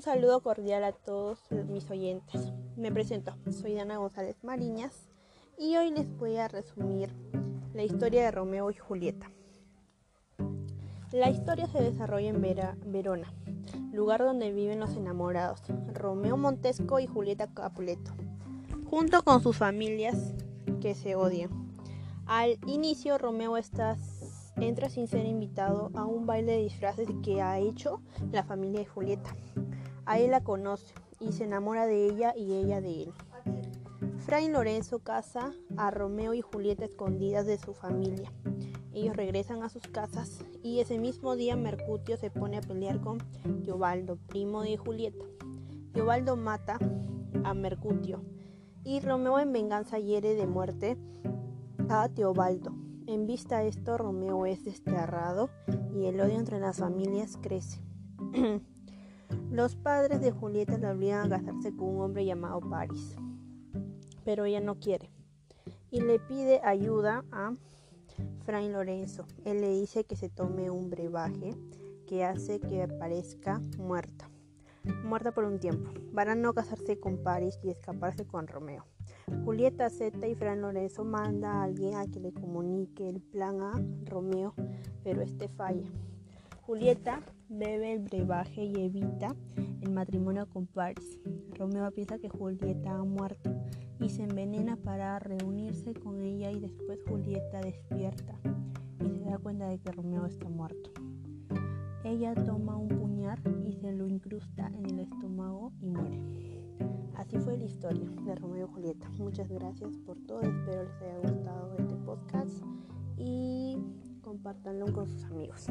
saludo cordial a todos mis oyentes. Me presento, soy Ana González Mariñas y hoy les voy a resumir la historia de Romeo y Julieta. La historia se desarrolla en Verona, lugar donde viven los enamorados, Romeo Montesco y Julieta Capuleto, junto con sus familias que se odian. Al inicio, Romeo está entra sin ser invitado a un baile de disfraces que ha hecho la familia de Julieta. A él la conoce y se enamora de ella y ella de él. Fray Lorenzo casa a Romeo y Julieta escondidas de su familia. Ellos regresan a sus casas y ese mismo día Mercutio se pone a pelear con Teobaldo, primo de Julieta. Teobaldo mata a Mercutio y Romeo en venganza hiere de muerte a Teobaldo. En vista de esto, Romeo es desterrado y el odio entre las familias crece. Los padres de Julieta la obligan a casarse con un hombre llamado Paris, pero ella no quiere y le pide ayuda a Fray Lorenzo. Él le dice que se tome un brebaje que hace que parezca muerta, muerta por un tiempo, para no casarse con Paris y escaparse con Romeo. Julieta acepta y Fran Lorenzo manda a alguien a que le comunique el plan a Romeo, pero este falla. Julieta bebe el brebaje y evita el matrimonio con Paris. Romeo piensa que Julieta ha muerto y se envenena para reunirse con ella y después Julieta despierta y se da cuenta de que Romeo está muerto. Ella toma un puñal y se lo incrusta en el estómago y muere. Así fue la historia de Romeo y Julieta. Muchas gracias por todo. Espero les haya gustado este podcast y compártanlo con sus amigos.